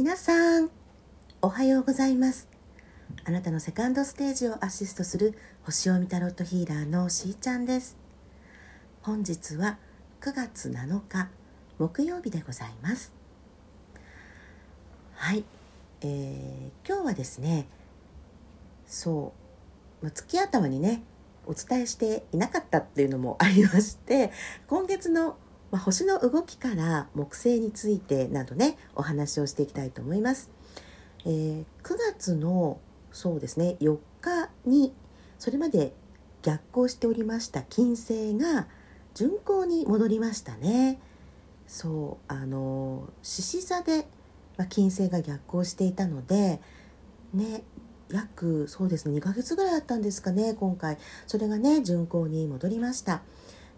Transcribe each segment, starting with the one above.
皆さんおはようございます。あなたのセカンドステージをアシストする星を見タロットヒーラーのしーちゃんです。本日は9月7日木曜日でございます。はい、えー、今日はですねそう、月頭にねお伝えしていなかったっていうのもありまして今月のまあ、星の動きから木星についてなどねお話をしていきたいと思います。えー、9月のそうですね4日にそれまで逆行しておりました金星が巡行に戻りましたね。そうあの獅子座で、ま、金星が逆行していたのでね約そうですね2ヶ月ぐらいあったんですかね今回それがね巡行に戻りました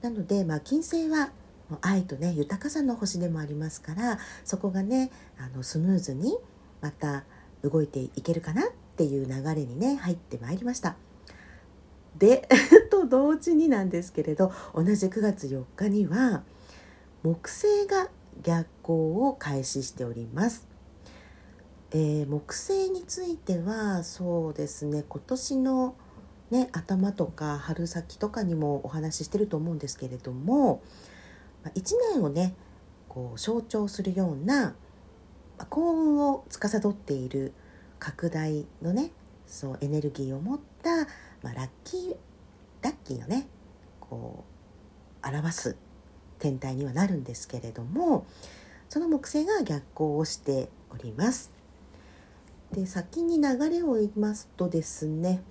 なので、まあ、金星は愛とね豊かさの星でもありますからそこがねあのスムーズにまた動いていけるかなっていう流れにね入ってまいりました。で と同時になんですけれど同じ9月4日には木星が逆行を開始しております。えー、木星についてはそうですね今年の、ね、頭とか春先とかにもお話ししてると思うんですけれども1年をねこう象徴するような幸運を司っている拡大のねそうエネルギーを持った、まあ、ラッキーラッキーのねこう表す天体にはなるんですけれどもその木星が逆行をしております。で先に流れを言いますとですね、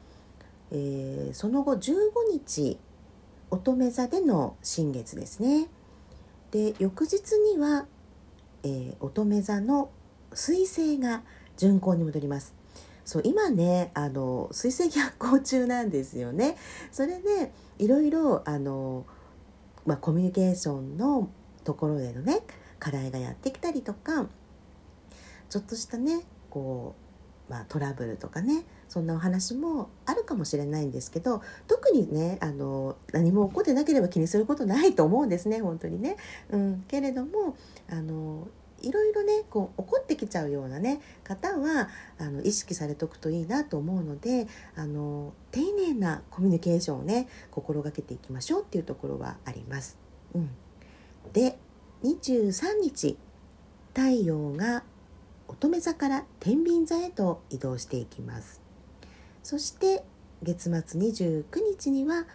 えー、その後15日乙女座での新月ですね。で翌日には、えー、乙女座の彗星が巡行に戻ります。そう今ねあの彗星逆行中なんですよね。それでいろいろあの、まあ、コミュニケーションのところでのね課題がやってきたりとかちょっとしたねこう、まあ、トラブルとかねそんなお話もあるかもしれないんですけど特にねあの何も起こってなければ気にすることないと思うんですね本当にね。うん、けれどもあのいろいろねこう怒ってきちゃうようなね方はあの意識されておくといいなと思うのであの丁寧なコミュニケーションをね心がけていきましょうっていうところはあります。うん、で23日太陽が乙女座から天秤座へと移動していきます。そして月末29日には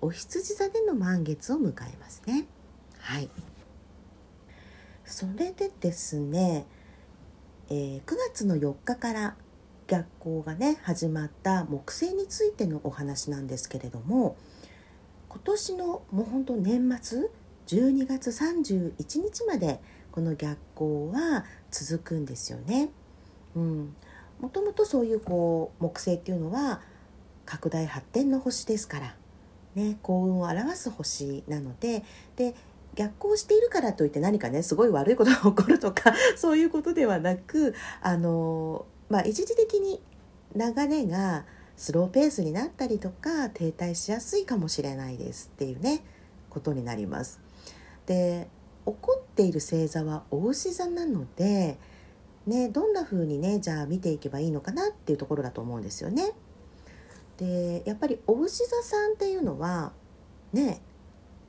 お羊座での満月を迎えますね。はい。それでですね、えー、9月の4日から逆行がね始まった木星についてのお話なんですけれども今年のもう本当年末12月31日までこの逆行は続くんですよね。うん、もともとそういうこう木星っていうのは拡大発展の星ですから、ね、幸運を表す星なのでで逆行しているからといって何かねすごい悪いことが起こるとか そういうことではなくあの、まあ、一時的に流れがスローペースになったりとか停滞しやすいかもしれないですっていうねことになります。で起こっている星座はお牛座なのでね、どんな風にねじゃあ見ていけばいいのかなっていうところだと思うんですよね。でやっぱりお牛座さんっていうのはね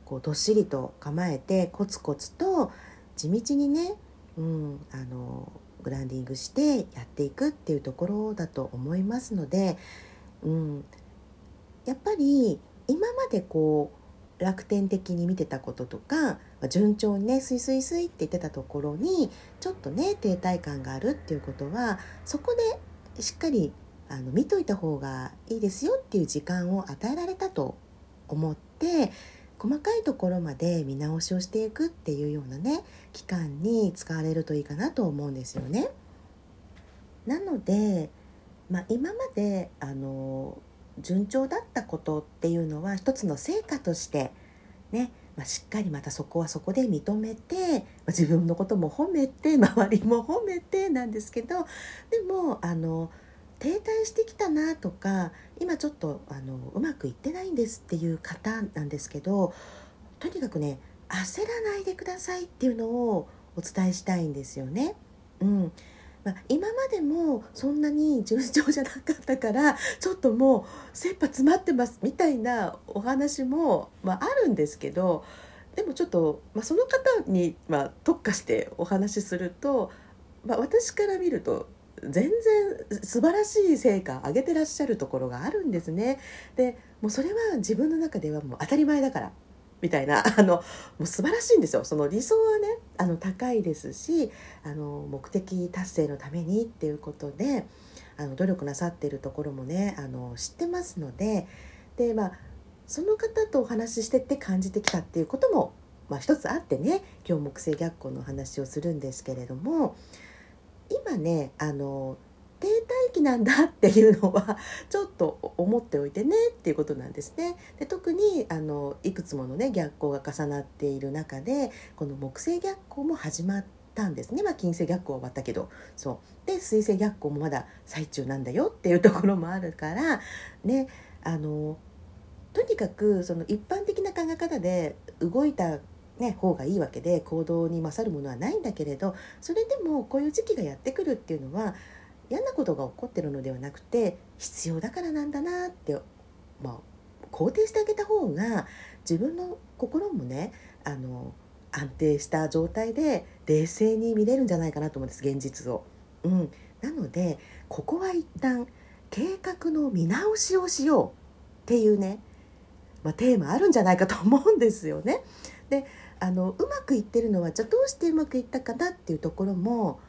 こうどっしりと構えてコツコツと地道にね、うん、あのグランディングしてやっていくっていうところだと思いますので、うん、やっぱり今までこう楽天的に見てたこととかま順調にねスイスイスイって言ってたところにちょっとね停滞感があるっていうことはそこでしっかりあの見といた方がいいですよっていう時間を与えられたと思って細かいところまで見直しをしていくっていうようなね期間に使われるといいかなと思うんですよね。なので、まあ、今まであの順調だったことっていうのは一つの成果としてねまあ、しっかりまたそこはそこで認めて、まあ、自分のことも褒めて 周りも褒めてなんですけどでもあの停滞してきたなとか今ちょっとあのうまくいってないんですっていう方なんですけどとにかくね焦らないでくださいっていうのをお伝えしたいんですよね。うん、まあ、今までもそんなに順調じゃなかったからちょっともう切羽詰まってますみたいなお話も、まあ、あるんですけどでもちょっと、まあ、その方に、まあ、特化してお話しすると、まあ、私から見ると全然素晴らしい成果上げてらっしゃるところがあるんですね。でもうそれは自分の中ではもう当たり前だからみたいな あのもう素晴らしいんですよ。その理想はねあの高いですしあの目的達成のためにっていうことであの努力なさってるところもねあの知ってますのでで、まあ、その方とお話ししてって感じてきたっていうことも、まあ、一つあってね今日木星逆行の話をするんですけれども今ねあの停滞期なんだっていうのはちょっと思っておいてねっていうことなんですね。で特にあのいくつものね逆行が重なっている中でこの木星逆行も始まったんですね。まあ金星逆行は終わったけどそうで水星逆行もまだ最中なんだよっていうところもあるからねあのとにかくその一般的な考え方で動いたね、方がいいわけで行動に勝るものはないんだけれどそれでもこういう時期がやってくるっていうのは嫌なことが起こってるのではなくて必要だからなんだなって、まあ、肯定してあげた方が自分の心もねあの安定した状態で冷静に見れるんじゃないかなと思うんです現実を。うん、なのでここは一旦計画の見直しをしようっていうね、まあ、テーマあるんじゃないかと思うんですよね。であのうまくいってるのはじゃあどうしてうまくいったかなっていうところも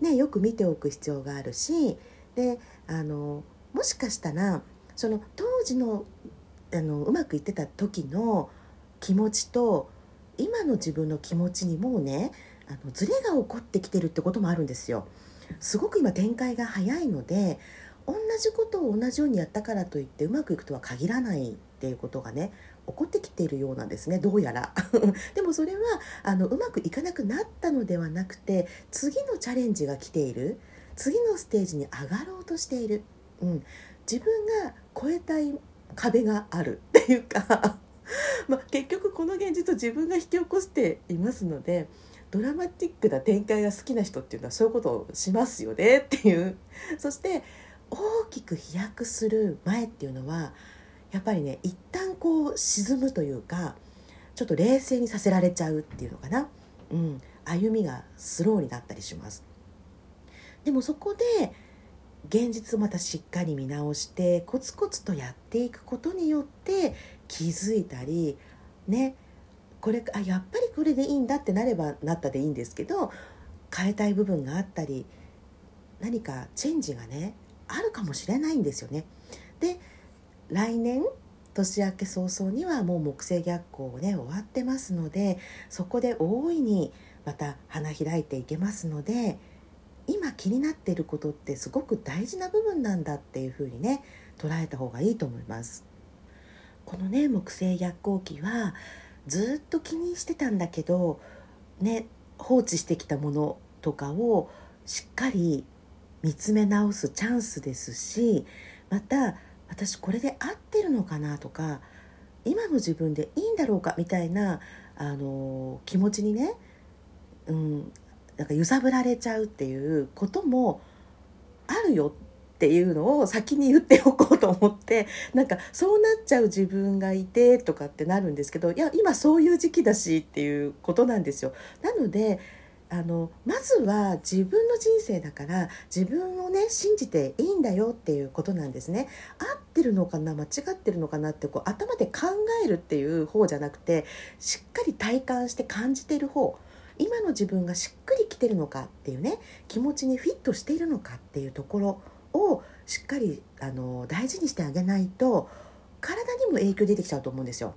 ね、よく見ておく必要があるしであのもしかしたらその当時のあのうまくいってた時の気持ちと今の自分の気持ちにもうねあのズレが起こってきてるってこともあるんですよ。すごく今展開が早いので同じことを同じようにやったからといってうまくいくとは限らないっていうことがね起こってきているようなんですねどうやら。でもそれはあのうまくいかなくなったのではなくて次のチャレンジが来ている。次のステージに上がろうとしている、うん、自分が超えたい壁がある。っていうかまあ、結局この現実を自分が引き起こしていますのでドラマティックな展開が好きな人っていうのはそういうことをしますよね。っていう。そして大きく飛躍する前っていうのはやっぱりね一旦こう沈むというかちょっと冷静にさせられちゃうっていうのかな、うん、歩みがスローになったりします。でもそこで現実をまたしっかり見直してコツコツとやっていくことによって気づいたりね。これあやっぱりこれでいいんだってなればなったでいいんですけど変えたい部分があったり何かチェンジがねあるかもしれないんですよね。で来年年明け早々にはもう木星逆行ね終わってますのでそこで大いにまた花開いていけますので今気になっていることってすごく大事な部分なんだっていうふうにね捉えた方がいいと思います。このね木星逆行期はずっと気にしてたんだけどね放置してきたものとかをしっかり見つめ直すチャンスですしまた私これで合ってるのかなとか今の自分でいいんだろうかみたいなあの気持ちにね、うん、なんか揺さぶられちゃうっていうこともあるよっていうのを先に言っておこうと思ってなんかそうなっちゃう自分がいてとかってなるんですけどいや今そういう時期だしっていうことなんですよ。なのであのまずは自分の人生だから自分をね信じていいんだよっていうことなんですね合ってるのかな間違ってるのかなってこう頭で考えるっていう方じゃなくてしっかり体感して感じてる方今の自分がしっくりきてるのかっていうね気持ちにフィットしているのかっていうところをしっかりあの大事にしてあげないと体にも影響出てきちゃうと思うんですよ。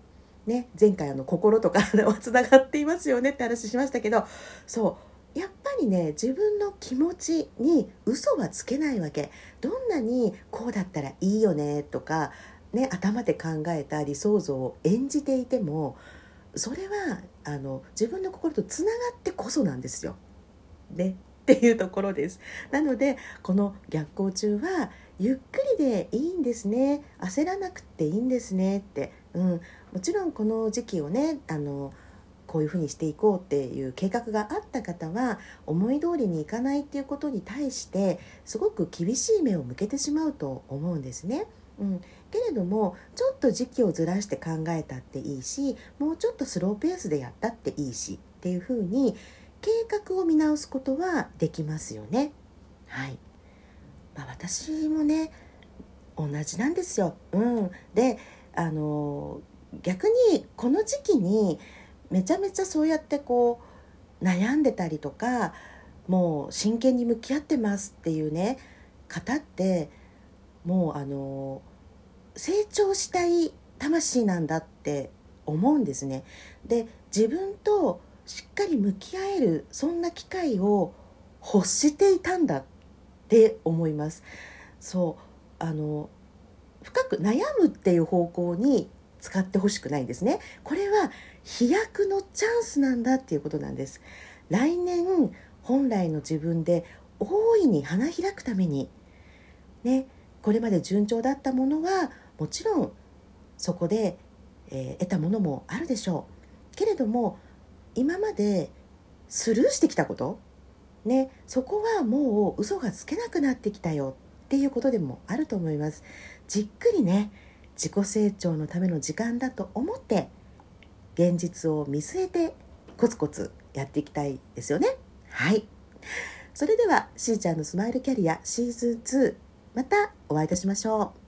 ね、前回あの心と体 はつながっていますよねって話しましたけどそうやっぱりね自分の気持ちに嘘はつけないわけどんなにこうだったらいいよねとか、ね、頭で考えた理想像を演じていてもそれはあの自分の心とつながってこそなんですよ。ねっていうところです。なのでこの逆行中はゆっくりでいいんですね焦らなくていいんですねって、うん、もちろんこの時期をねあのこういうふうにしていこうっていう計画があった方は思い通りにいかないっていうことに対してすごく厳しい目を向けてしまうと思うんですね。うん、けれどもちょっと時期をずらして考えたっていいしもうちょっとスローペースでやったっていいしっていうふうに計画を見直すことはできますよね。はいまあ、私もね同じなんですよ。うん、であの逆にこの時期にめちゃめちゃそうやってこう悩んでたりとかもう真剣に向き合ってますっていうね方ってもうあの成長したい魂なんだって思うんですね。で自分としっかり向き合えるそんな機会を欲していたんだって思います。そうあの深く悩むっていう方向に使ってほしくないんですね。これは飛躍のチャンスなんだっていうことなんです。来年本来の自分で大いに花開くために。ねこれまで順調だったものはもちろんそこで、えー、得たものもあるでしょう。けれども今までスルーしてきたことねそこはもう嘘がつけなくなってきたよっていうことでもあると思います。じっくりね自己成長のための時間だと思って現実を見据えてコツコツやっていきたいですよね。はい。それではしーちゃんのスマイルキャリアシーズン2またお会いいたしましょう。